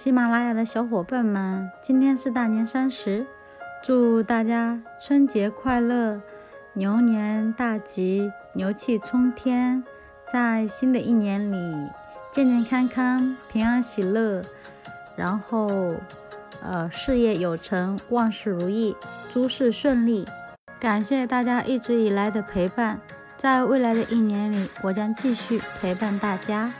喜马拉雅的小伙伴们今天是大年三十祝大家春节快乐牛年大吉牛气冲天。在新的一年里健健康康平安喜乐。然后呃事业有成万事如意诸事顺利。感谢大家一直以来的陪伴在未来的一年里我将继续陪伴大家。